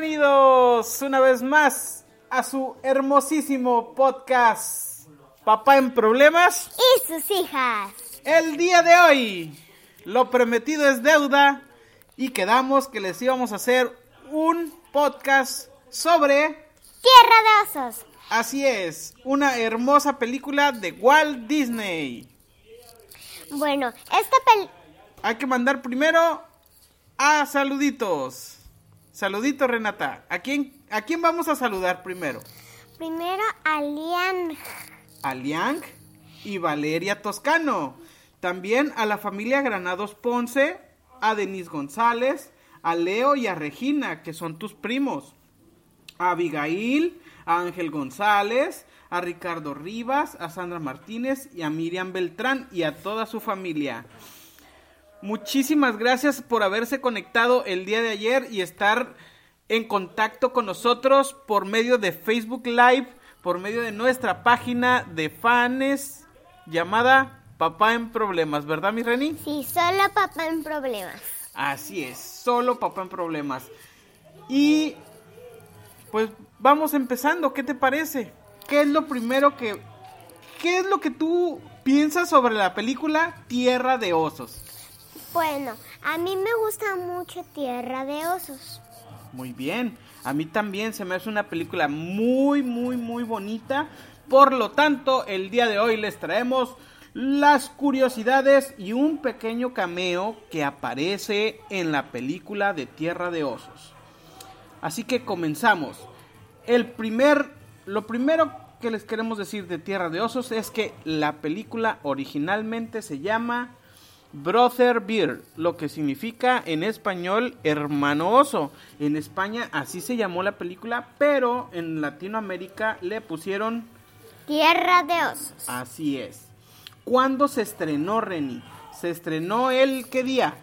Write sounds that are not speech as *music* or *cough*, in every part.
Bienvenidos una vez más a su hermosísimo podcast Papá en Problemas. y sus hijas. El día de hoy, lo prometido es deuda y quedamos que les íbamos a hacer un podcast sobre, Tierra de osos. así es, una hermosa película de Walt Disney. Bueno, esta pel... Hay que mandar primero a saluditos. Saluditos, Renata. ¿A quién, ¿A quién vamos a saludar primero? Primero a Lian. a Liang y Valeria Toscano. También a la familia Granados Ponce, a Denis González, a Leo y a Regina, que son tus primos. A Abigail, a Ángel González, a Ricardo Rivas, a Sandra Martínez y a Miriam Beltrán y a toda su familia. Muchísimas gracias por haberse conectado el día de ayer y estar en contacto con nosotros por medio de Facebook Live, por medio de nuestra página de fans llamada Papá en Problemas, ¿verdad, mi Reni? Sí, solo papá en problemas. Así es, solo Papá en Problemas. Y pues vamos empezando, ¿qué te parece? ¿Qué es lo primero que... ¿Qué es lo que tú piensas sobre la película Tierra de Osos? Bueno, a mí me gusta mucho Tierra de osos. Muy bien. A mí también se me hace una película muy, muy, muy bonita. Por lo tanto, el día de hoy les traemos las curiosidades y un pequeño cameo que aparece en la película de Tierra de Osos. Así que comenzamos. El primer, lo primero que les queremos decir de Tierra de Osos es que la película originalmente se llama Brother Bear, lo que significa en español hermano oso. En España así se llamó la película, pero en Latinoamérica le pusieron Tierra de osos. así es. ¿Cuándo se estrenó Reni? Se estrenó el qué día?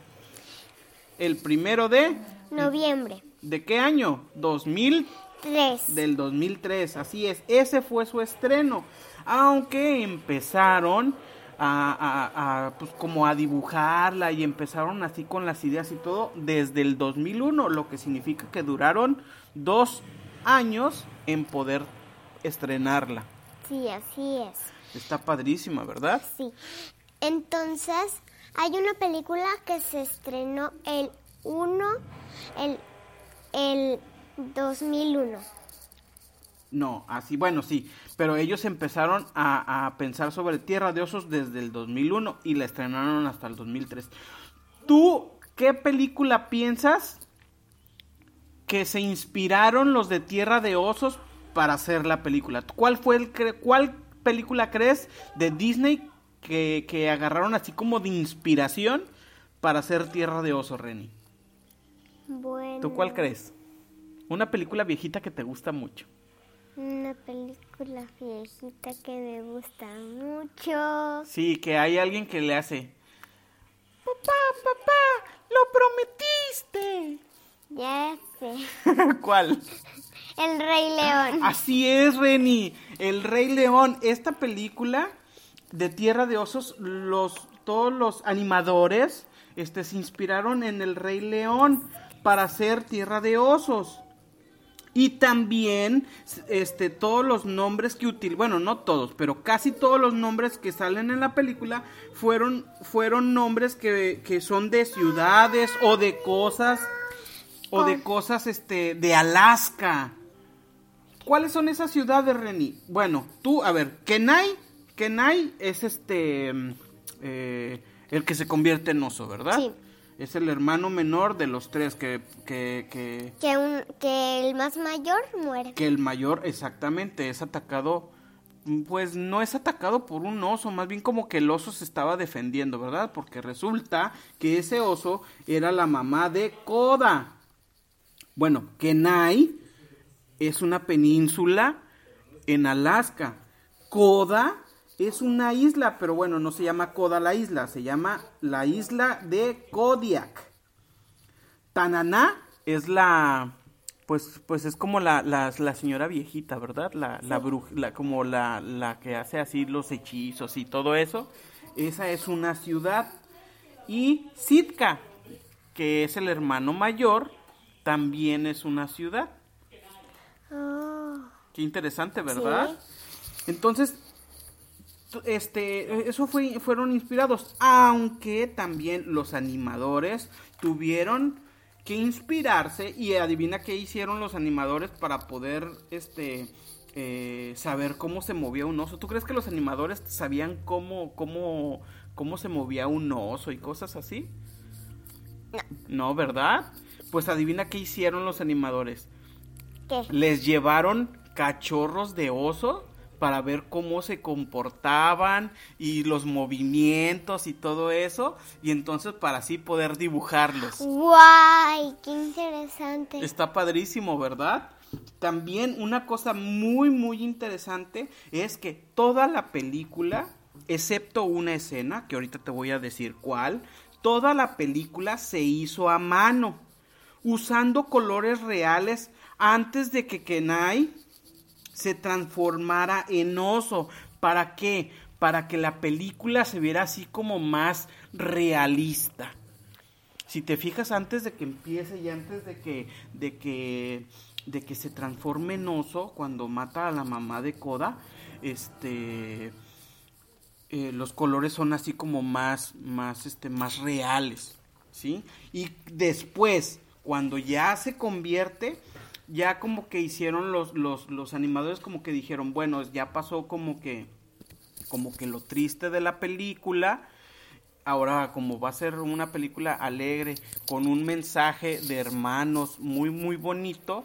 El primero de Noviembre. ¿de qué año? 2000 3. del 2003, así es, ese fue su estreno, aunque empezaron a, a- a, pues como a dibujarla y empezaron así con las ideas y todo desde el 2001, lo que significa que duraron dos años en poder estrenarla. Sí, así es. Está padrísima, ¿verdad? Sí. Entonces, hay una película que se estrenó el 1, el, el 2001. No, así, bueno, sí, pero ellos empezaron a, a pensar sobre Tierra de Osos desde el 2001 y la estrenaron hasta el 2003. ¿Tú qué película piensas que se inspiraron los de Tierra de Osos para hacer la película? ¿Cuál fue el cre- cuál película crees de Disney que, que agarraron así como de inspiración para hacer Tierra de Osos, Reni? Bueno. ¿Tú cuál crees? Una película viejita que te gusta mucho. Una película viejita que me gusta mucho. Sí, que hay alguien que le hace. Papá, papá, lo prometiste. Ya sé. *laughs* ¿Cuál? El Rey León. Así es, Reni. El Rey León. Esta película de Tierra de Osos, los, todos los animadores este, se inspiraron en el Rey León para hacer Tierra de Osos. Y también, este, todos los nombres que utilizan, bueno, no todos, pero casi todos los nombres que salen en la película fueron, fueron nombres que, que son de ciudades o de cosas, o de cosas, este, de Alaska. ¿Cuáles son esas ciudades, Reni? Bueno, tú, a ver, Kenai, Kenai es este, eh, el que se convierte en oso, ¿verdad? Sí. Es el hermano menor de los tres que, que, que, Que, un, que el más mayor muere. que el mayor exactamente es atacado, pues no es atacado por un oso, más bien como que el oso se estaba defendiendo, ¿verdad? Porque resulta que ese oso era la mamá de Koda. Bueno, Kenai es una península en Alaska. Koda es una isla, pero bueno, no se llama Koda la isla, se llama la isla de Kodiak. Tananá es la, pues, pues es como la, la, la señora viejita, ¿verdad? La, la bruja, la- como la, la que hace así los hechizos y todo eso. Esa es una ciudad. Y Sitka, que es el hermano mayor, también es una ciudad. Oh, Qué interesante, ¿verdad? Entonces, este, eso fue, fueron inspirados, aunque también los animadores tuvieron que inspirarse y adivina qué hicieron los animadores para poder, este, eh, saber cómo se movía un oso. ¿Tú crees que los animadores sabían cómo, cómo, cómo se movía un oso y cosas así? No, ¿verdad? Pues adivina qué hicieron los animadores ¿Qué? les llevaron cachorros de oso para ver cómo se comportaban y los movimientos y todo eso y entonces para así poder dibujarlos. ¡Guay! ¡Qué interesante! Está padrísimo, ¿verdad? También una cosa muy muy interesante es que toda la película, excepto una escena, que ahorita te voy a decir cuál, toda la película se hizo a mano, usando colores reales antes de que Kenai se transformara en oso. ¿Para qué? Para que la película se viera así como más realista. Si te fijas antes de que empiece y antes de que de que de que se transforme en oso cuando mata a la mamá de Koda, este eh, los colores son así como más más este más reales, ¿sí? Y después cuando ya se convierte ya como que hicieron los, los, los animadores como que dijeron, bueno, ya pasó como que como que lo triste de la película. Ahora, como va a ser una película alegre, con un mensaje de hermanos muy, muy bonito,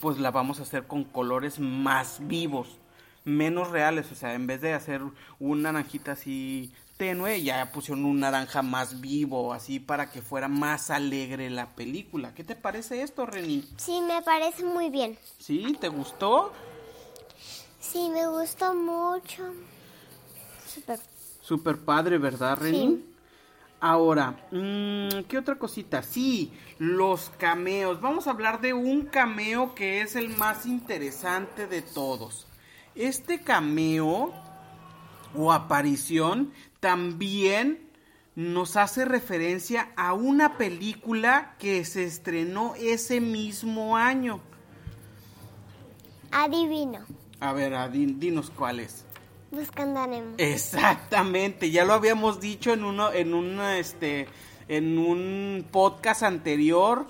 pues la vamos a hacer con colores más vivos, menos reales. O sea, en vez de hacer una naranjita así tenue, ya pusieron un naranja más vivo, así para que fuera más alegre la película. ¿Qué te parece esto, Reni? Sí, me parece muy bien. ¿Sí? ¿Te gustó? Sí, me gustó mucho. Súper. Super padre, ¿verdad, Reni? Sí. Ahora, mm, ¿qué otra cosita? Sí, los cameos. Vamos a hablar de un cameo que es el más interesante de todos. Este cameo o aparición también nos hace referencia a una película que se estrenó ese mismo año. Adivino. A ver, a- di- dinos cuál es. Buscando a Nemo. Exactamente, ya lo habíamos dicho en uno, en un este, en un podcast anterior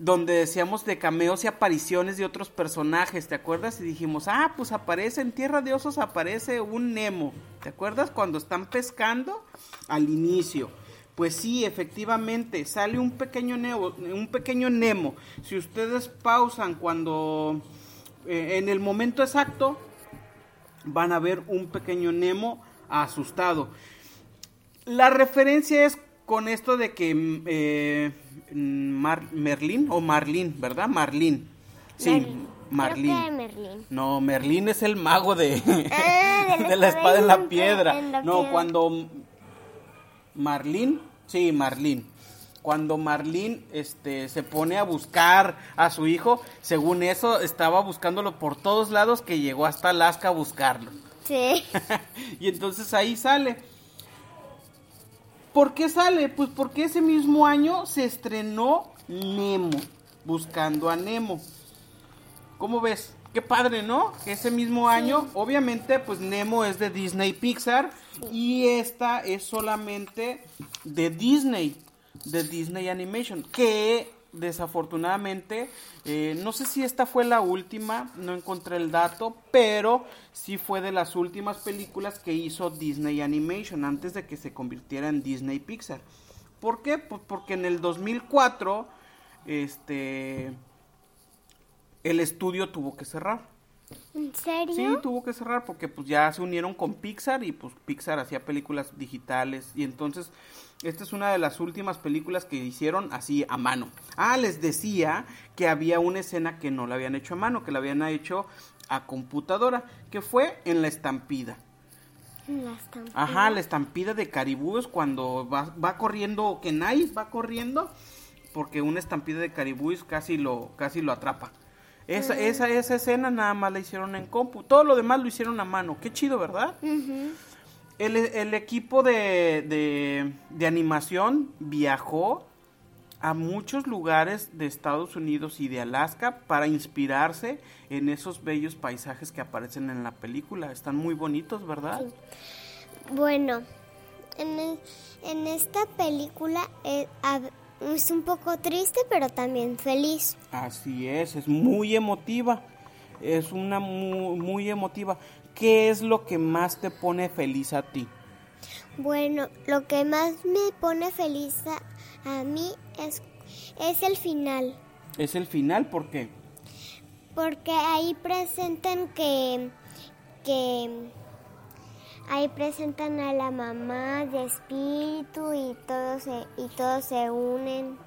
donde decíamos de cameos y apariciones de otros personajes, ¿te acuerdas? Y dijimos, ah, pues aparece en Tierra de Osos, aparece un Nemo, ¿te acuerdas? Cuando están pescando al inicio. Pues sí, efectivamente, sale un pequeño Nemo, un pequeño Nemo. Si ustedes pausan cuando, eh, en el momento exacto, van a ver un pequeño Nemo asustado. La referencia es con esto de que eh, Mar- Merlín o Marlín, ¿verdad? Marlín. Sí, Merlín. Marlín. Merlín. No, Merlín es el mago de, Ah, de la *laughs* de la espada en la piedra. en la No, piedra. cuando Marlín, sí, Marlín. Cuando Marlín este, se pone a buscar a su hijo, según eso, estaba buscándolo por todos lados que llegó hasta Alaska a buscarlo. Sí. *laughs* y entonces ahí sale. ¿Por qué sale? Pues porque ese mismo año se estrenó Nemo, buscando a Nemo. ¿Cómo ves? Qué padre, ¿no? Ese mismo año, obviamente, pues Nemo es de Disney Pixar y esta es solamente de Disney, de Disney Animation, que desafortunadamente, eh, no sé si esta fue la última, no encontré el dato, pero sí fue de las últimas películas que hizo Disney Animation antes de que se convirtiera en Disney Pixar. ¿Por qué? Pues porque en el 2004, este, el estudio tuvo que cerrar. ¿En serio? Sí, tuvo que cerrar porque pues ya se unieron con Pixar y pues Pixar hacía películas digitales y entonces esta es una de las últimas películas que hicieron así a mano. Ah, les decía que había una escena que no la habían hecho a mano, que la habían hecho a computadora, que fue en la estampida. La estampida. Ajá, la estampida de caribúes cuando va, va corriendo Kenai, va corriendo porque una estampida de caribúes casi lo casi lo atrapa. Esa, esa, esa escena nada más la hicieron en compu. Todo lo demás lo hicieron a mano. Qué chido, ¿verdad? el, el equipo de, de, de animación viajó a muchos lugares de Estados Unidos y de Alaska para inspirarse en esos bellos paisajes que aparecen en la película. Están muy bonitos, ¿verdad? Bueno, en, el- en esta película eh, es un poco triste, pero también feliz. Así es, es muy emotiva. Es una muy, muy emotiva. ¿Qué es lo que más te pone feliz a ti? Bueno, lo que más me pone feliz a, a mí es, es el final, Es el final, ¿por qué? porque ahí presentan que, que ahí presentan a la mamá de espíritu y todos se, y todos se unen.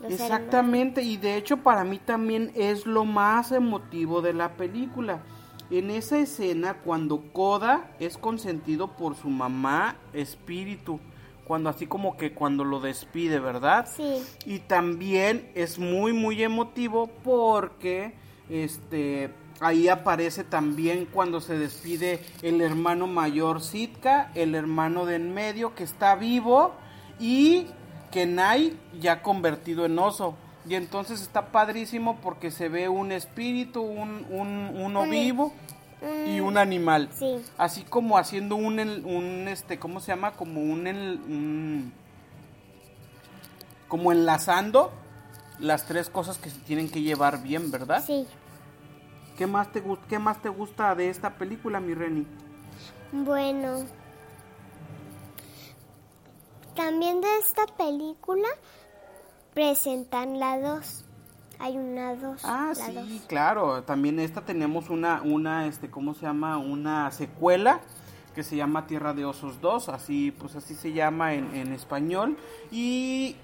los hermanos. Exactamente, y de hecho para mí también es lo más emotivo de la película. En esa escena cuando Koda es consentido por su mamá espíritu, cuando así como que cuando lo despide, ¿verdad? Sí. Y también es muy muy emotivo porque este ahí aparece también cuando se despide el hermano mayor Sitka, el hermano de en medio que está vivo y Kenai ya convertido en oso. Y entonces está padrísimo porque se ve un espíritu, un, un- uno Un- vivo y un animal. Sí. Así como haciendo un, un este, ¿cómo se llama? Como un- como enlazando las tres cosas que se tienen que llevar bien, ¿verdad? Sí. ¿Qué más te qué más te gusta de esta película, mi Reni? Bueno, también de esta película presentan la 2. Hay una 2. Ah, sí, dos. claro. También esta tenemos una, una, este, ¿cómo se llama? Una secuela que se llama Tierra de Osos 2, así, pues así se llama en, en español. Y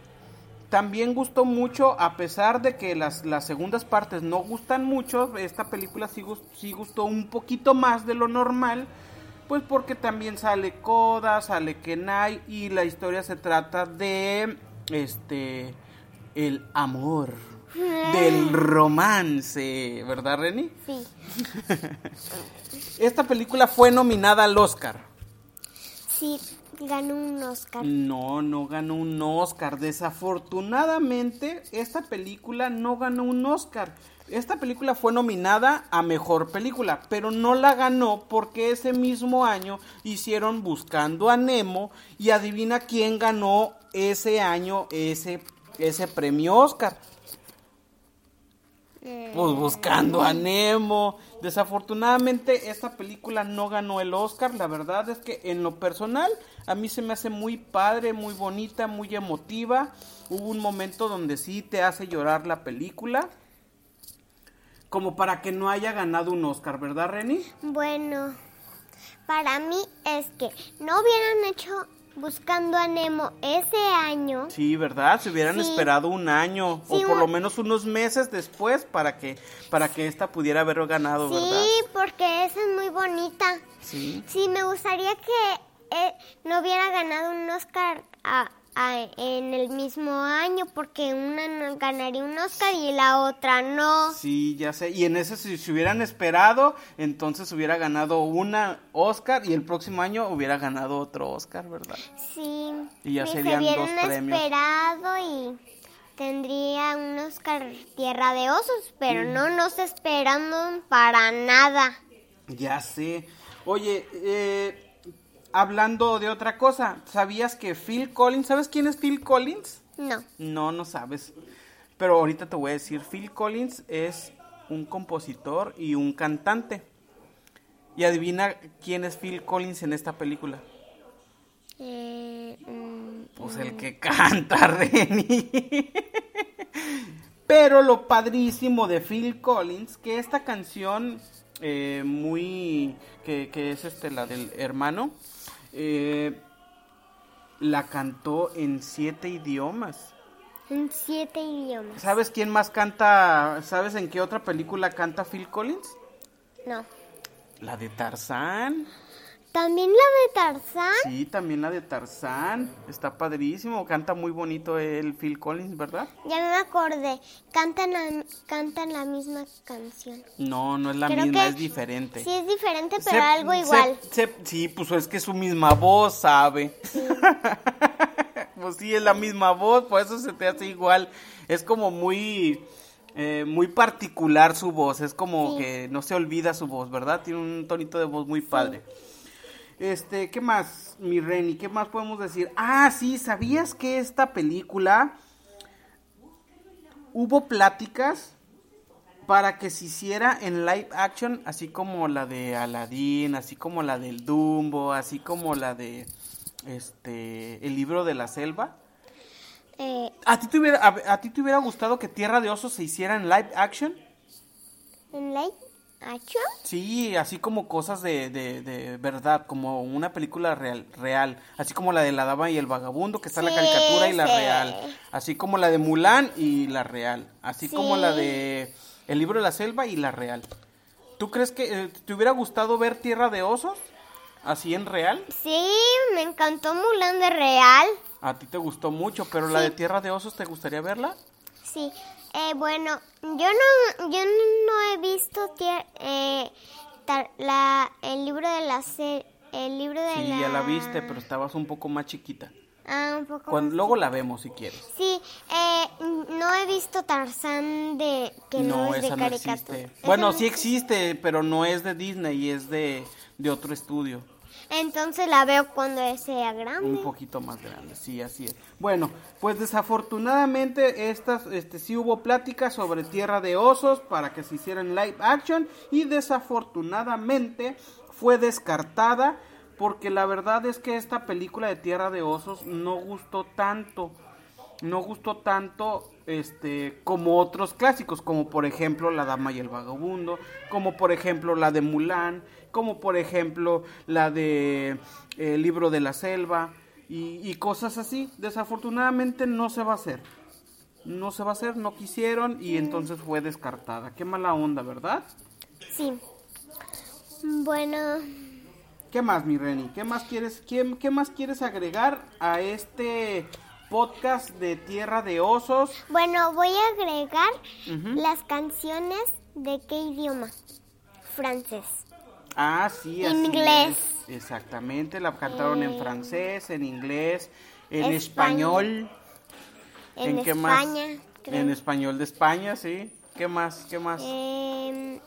también gustó mucho, a pesar de que las, las segundas partes no gustan mucho, esta película sí, sí gustó un poquito más de lo normal. Pues porque también sale Koda, sale Kenai y la historia se trata de este el amor, del romance, ¿verdad, Reni? Sí. *laughs* Esta película fue nominada al Oscar. Sí, ganó un Oscar. No, no ganó un Oscar. Desafortunadamente, esta película no ganó un Oscar. Esta película fue nominada a mejor película, pero no la ganó porque ese mismo año hicieron Buscando a Nemo y adivina quién ganó ese año ese, ese premio Oscar. Pues buscando a Nemo. Desafortunadamente esta película no ganó el Oscar. La verdad es que en lo personal a mí se me hace muy padre, muy bonita, muy emotiva. Hubo un momento donde sí te hace llorar la película. Como para que no haya ganado un Oscar, ¿verdad, Reni? Bueno, para mí es que no hubieran hecho Buscando a Nemo ese año. Sí, ¿verdad? Se hubieran Sí. esperado un año o Sí, por lo menos unos meses después para que para que esta pudiera haber ganado, ¿verdad? Sí, porque esa es muy bonita. Sí. Sí, me gustaría que eh, no hubiera ganado un Oscar a- en el mismo año, porque una ganaría un Oscar y la otra no. Sí, ya sé. Y en ese, si se hubieran esperado, entonces hubiera ganado una Oscar y el próximo año hubiera ganado otro Oscar, ¿verdad? Sí. Y ya se serían dos hubieran premios. esperado y... tendría un Oscar Tierra de Osos, pero no nos esperando para nada. Ya sé. Oye, eh, hablando de otra cosa, ¿sabías que Phil Collins, ¿sabes quién es Phil Collins? No. No, no sabes. Pero ahorita te voy a decir, Phil Collins es un compositor y un cantante. Y adivina quién es Phil Collins en esta película. Eh, mm, Pues el que *laughs* canta, Reni. Pero lo padrísimo de Phil Collins, que esta canción eh, muy... Que, que es este, la del hermano, eh, la cantó en siete idiomas. en siete idiomas. ¿Sabes quién más canta? ¿Sabes en qué otra película canta Phil Collins? No. La de Tarzán. También la de Tarzán. Sí, también la de Tarzán. Está padrísimo. Canta muy bonito el Phil Collins, ¿verdad? Ya me acordé. Cantan la, cantan la misma canción. No, no es la Creo misma, que es diferente. Sí, es diferente, Se- pero algo se- igual. se- sí, pues es que es su misma voz, ¿sabe? *laughs* pues sí, es la misma voz, por eso se te hace igual. Es como muy, eh, muy particular su voz, es como Sí. que no se olvida su voz, ¿verdad? Tiene un tonito de voz muy padre. Este, ¿qué más, mi Reni? ¿Qué más podemos decir? Ah, sí, ¿sabías que esta película hubo pláticas para que se hiciera en live action, así como la de Aladdin, así como la del Dumbo, así como la de este el libro de la selva? Eh, ¿A ti te hubiera, a, a ti te hubiera gustado que Tierra de Osos se hiciera en live action? ¿En live action? Sí, así como cosas de, de, de verdad, como una película real, real, así como la de la dama y el vagabundo, que está la Sí, caricatura y la sí. real, así como la de Mulan y la real, así como la de El libro de la selva y la real. ¿Tú crees que eh, te hubiera gustado ver Tierra de Osos así en real? Sí, me encantó Mulan de Real. A ti te gustó mucho, pero la de Tierra de Osos, ¿te gustaría verla? Sí. Eh, bueno, yo no, yo no he visto eh, tar- la, el libro de la el libro de Sí, la... ya la viste, pero estabas un poco más chiquita. Ah, un poco Cuando, más. luego la vemos si quieres. Sí, eh, no he visto Tarzán de que no, es de esa no caricatura. existe. ¿Esa Bueno, no sí existe? existe, pero no es de Disney, es de, de otro estudio. Entonces la veo cuando sea grande. Un poquito más grande, sí, así es. Bueno, pues desafortunadamente estas, este, sí hubo pláticas sobre Tierra de Osos para que se hicieran live action y desafortunadamente fue descartada porque la verdad es que esta película de Tierra de Osos no gustó tanto, no gustó tanto este como otros clásicos, como por ejemplo La Dama y el Vagabundo, como por ejemplo la de Mulan, como por ejemplo la de El Libro de la Selva y, y cosas así. Desafortunadamente no se va a hacer. No se va a hacer, no quisieron y entonces fue descartada. Qué mala onda, ¿verdad? Sí. Bueno, ¿Qué más, mi Reni? ¿Qué más quieres, qué, qué más quieres agregar a este podcast de Tierra de Osos? bueno, voy a agregar las canciones de qué idioma? Francés. Ah, sí, así Inglés. es. Exactamente, la cantaron en Eh, francés, en inglés, en español. español. En, qué más? Creo. En español de España, sí. ¿Qué más? ¿Qué más? También-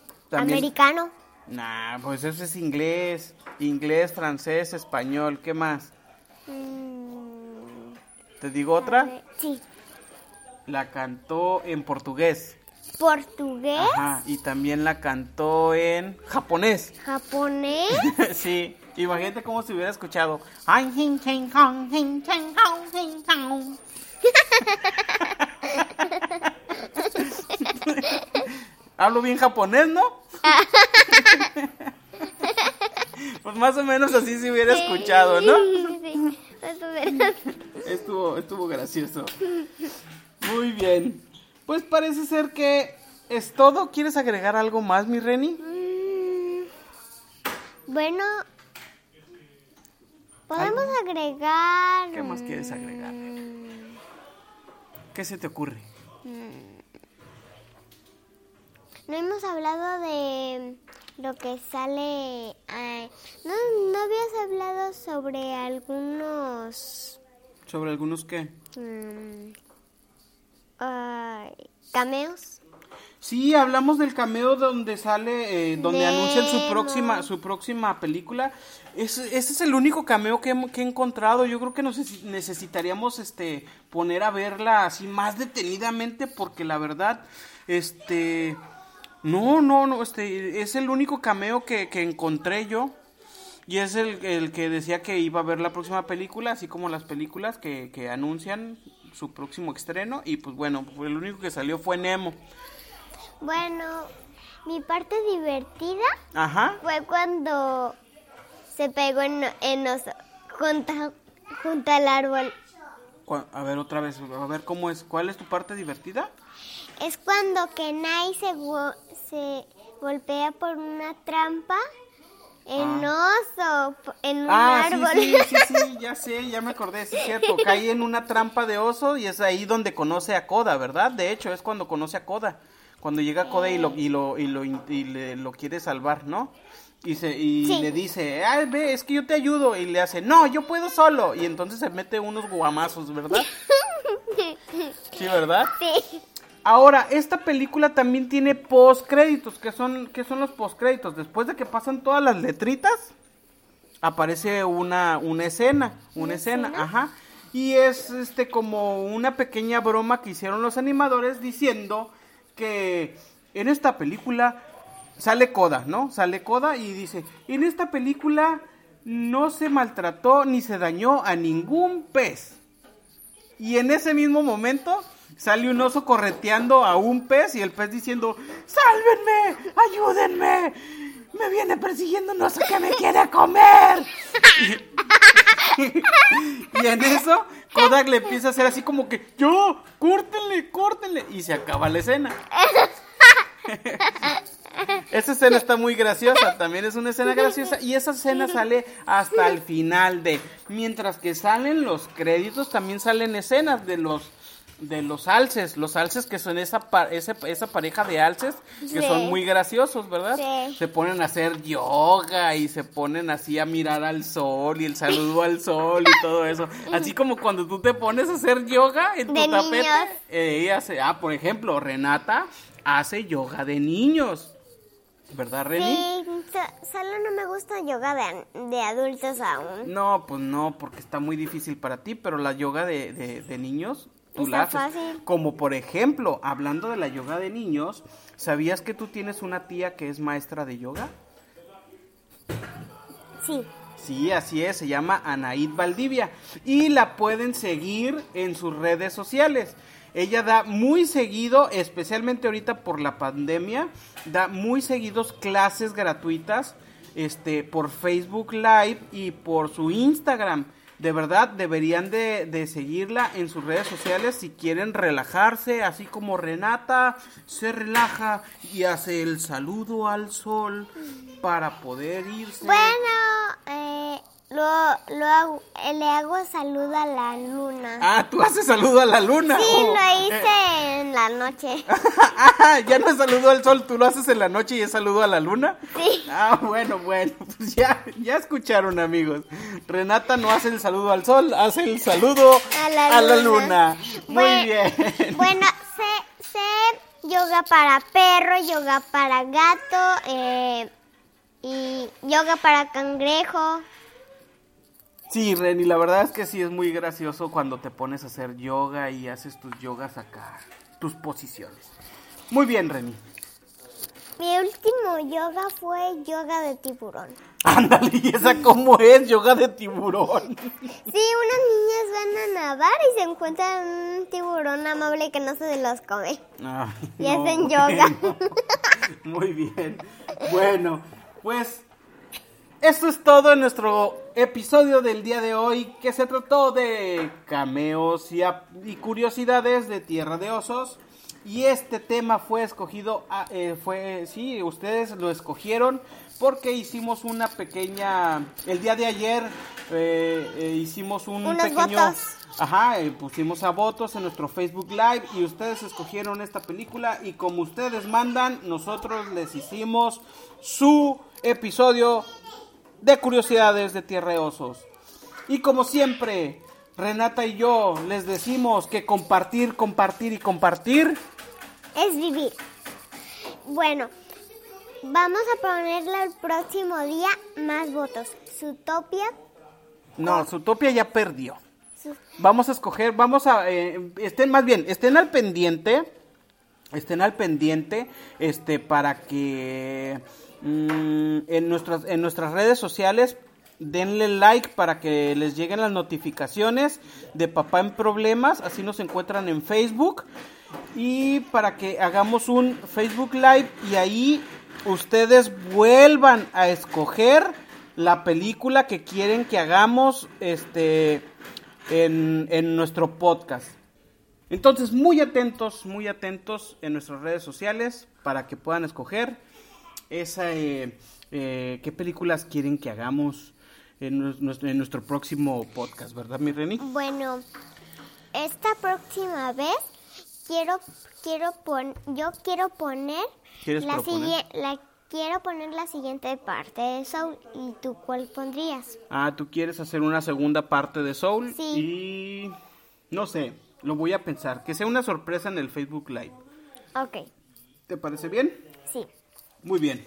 americano. Nah, pues eso es inglés. Inglés, francés, español. ¿Qué más? Mm, ¿Te digo otra? sí. La cantó en portugués. Portugués. Ajá, y también la cantó en japonés. Japonés. *laughs* sí, imagínate cómo se hubiera escuchado. Hablo bien japonés, ¿no? *laughs* pues más o menos así se hubiera escuchado, ¿no? Sí. Estuvo, estuvo gracioso. Muy bien. Pues parece ser que es todo. ¿Quieres agregar algo más, mi Reni? Mm, Bueno, podemos agregar. ¿Qué más quieres agregar? mm, ¿Qué se te ocurre? No hemos hablado de lo que sale. no, no habías hablado sobre algunos. ¿Sobre algunos qué? Ay, cameos. Sí, hablamos del cameo donde sale, eh, donde anuncian su próxima, su próxima película. Ese, ese es el único cameo que, he encontrado. Yo creo que nos neces- necesitaríamos, este, poner a verla así más detenidamente porque la verdad, este, no, no, no, este, es el único cameo que, que encontré yo. Y es el, el que decía que iba a ver la próxima película, así como las películas que, que anuncian su próximo estreno. Y pues bueno, el único que salió fue Nemo. Bueno, mi parte divertida Ajá. fue cuando se pegó en, en oso, junto, junto al árbol. A ver, otra vez, a ver cómo es. ¿Cuál es tu parte divertida? Es cuando Kenai se, se golpea por una trampa en oso, en un Ah, sí, árbol. sí, sí, sí, *laughs* ya sé, ya me acordé, sí es cierto. Cae en una trampa de oso y es ahí donde conoce a Koda, ¿verdad? De hecho, es cuando conoce a Koda. Cuando llega Koda y lo, y lo, y lo, y le- lo quiere salvar, ¿no? Y, se, y Sí. le dice, ay, ve, es que yo te ayudo. Y le hace, no, yo puedo solo. Y entonces se mete unos guamazos, ¿verdad? *laughs* Sí, ¿verdad? Sí. Ahora, esta película también tiene postcréditos. ¿Qué son, qué son los postcréditos? Después de que pasan todas las letritas, aparece una, una escena. Una escena, ajá. Y es este como una pequeña broma que hicieron los animadores diciendo que en esta película sale Coda, ¿no? Sale Coda y dice, en esta película no se maltrató ni se dañó a ningún pez. Y en ese mismo momento sale un oso correteando a un pez y el pez diciendo, ¡Sálvenme! ¡Ayúdenme! Me viene persiguiendo un oso que me quiere comer. *laughs* y en eso, Kodak le empieza a hacer así como que, yo, córtenle, córtenle. Y se acaba la escena. *laughs* Esa escena está muy graciosa, también es una escena graciosa y esa escena sale hasta el final de, mientras que salen los créditos también salen escenas de los de los alces, los alces que son esa pa- ese- esa pareja de alces que Sí. son muy graciosos, ¿verdad? Sí. Se ponen a hacer yoga y se ponen así a mirar al sol y el saludo al sol y todo eso, así como cuando tú te pones a hacer yoga en tu De tapete, niños. eh, ella ah, por ejemplo, Renata hace yoga de niños. ¿Verdad, Reni? Sí, so- solo no me gusta yoga de, de adultos aún. No, pues no, porque está muy difícil para ti, pero la yoga de, de- de niños, tú Está la haces. fácil. Como por ejemplo, hablando de la yoga de niños, ¿sabías que tú tienes una tía que es maestra de yoga? Sí. Sí, así es, se llama Anaid Valdivia y la pueden seguir en sus redes sociales. Ella da muy seguido, especialmente ahorita por la pandemia, da muy seguidos clases gratuitas este, por Facebook Live y por su Instagram. De verdad, deberían de, de seguirla en sus redes sociales si quieren relajarse, así como Renata se relaja y hace el saludo al sol para poder irse. Bueno, eh, lo, lo hago- eh, le hago saludo a la luna. Ah, tú haces saludo a la luna. sí, Oh, lo hice eh, en la noche. *laughs* ah, ya no es saludo al sol, tú lo haces en la noche y es saludo a la luna. Sí. Ah, bueno, bueno, *laughs* pues ya, ya escucharon amigos. Renata no hace el saludo al sol, hace el saludo A la luna. luna. Muy bien. Bueno, sé, sé yoga para perro, yoga para gato eh, y yoga para cangrejo. Sí, Reni, la verdad es que sí es muy gracioso cuando te pones a hacer yoga y haces tus yogas acá, tus posiciones. Muy bien, Reni. Mi último yoga fue yoga de tiburón. *laughs* Ándale, ¿y esa cómo es? Yoga de tiburón. *laughs* Sí, unas niñas van a nadar y se encuentran un tiburón amable que no se los come. Ay, Y hacen *laughs* yoga. bueno. Muy bien. Bueno, pues esto es todo en nuestro episodio del día de hoy, que se trató de cameos y, curiosidades de Tierra de Osos. Y este tema fue escogido, ah, eh, fue, sí, ustedes lo escogieron porque hicimos una pequeña, el día de ayer eh, eh, hicimos un Unos pequeño... votos. Ajá, pusimos a votos en nuestro Facebook Live y ustedes escogieron esta película y como ustedes mandan, nosotros les hicimos su episodio de curiosidades de Tierra de Osos. Y como siempre, Renata y yo les decimos que compartir, compartir y compartir. Es vivir. Bueno, vamos a ponerle el próximo día más votos. Zootopia. No, Zootopia ya perdió. Vamos a escoger, vamos a, eh, estén más bien, estén al pendiente, estén al pendiente, este, para que mm, en nuestras, en nuestras redes sociales denle like para que les lleguen las notificaciones de Papá en Problemas, así nos encuentran en Facebook y para que hagamos un Facebook Live y ahí ustedes vuelvan a escoger la película que quieren que hagamos, este, en, en nuestro podcast. Entonces, muy atentos, muy atentos en nuestras redes sociales para que puedan escoger esa, eh, eh, qué películas quieren que hagamos en, nues- nuestro, en nuestro próximo podcast, ¿verdad, mi Reni? Bueno, esta próxima vez quiero quiero pon yo quiero poner la quiero poner la siguiente parte de Soul y tú cuál pondrías? Ah, tú quieres hacer una segunda parte de Soul Sí. y no sé, lo voy a pensar, que sea una sorpresa en el Facebook Live. Ok, ¿Te parece bien? Muy bien.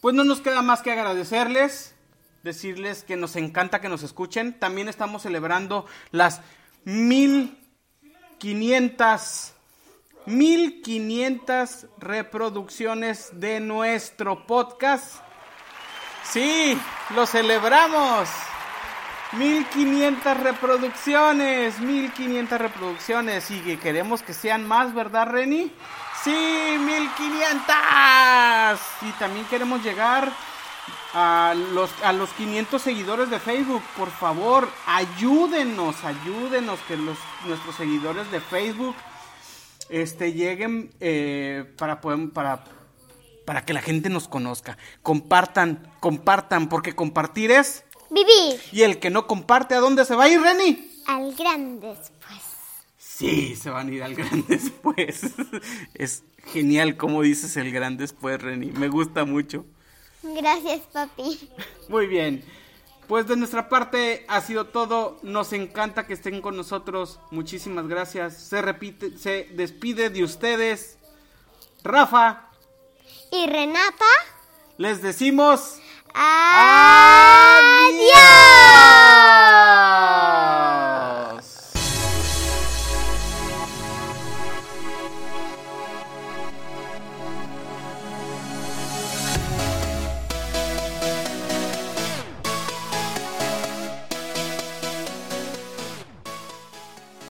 Pues no nos queda más que agradecerles, decirles que nos encanta que nos escuchen. También estamos celebrando las 1500 1500 reproducciones de nuestro podcast. Sí, lo celebramos. 1500 reproducciones, 1500 reproducciones y que queremos que sean más, ¿verdad, Reni? Sí, 1500. Y también queremos llegar a los, a los 500 seguidores de Facebook. Por favor, ayúdenos, ayúdenos que los, nuestros seguidores de Facebook este, lleguen eh, para, poder, para, para que la gente nos conozca. Compartan, compartan, porque compartir es... Vivir Y el que no comparte, ¿a dónde se va a ir, Reni? al gran después. Sí, se van a ir al gran *laughs* después. Es genial como dices el gran después, Reni. Me gusta mucho. Gracias, papi. Muy bien. Pues de nuestra parte ha sido todo. Nos encanta que estén con nosotros. Muchísimas gracias. Se repite, se despide de ustedes. Rafa, Y Renata, les decimos adiós.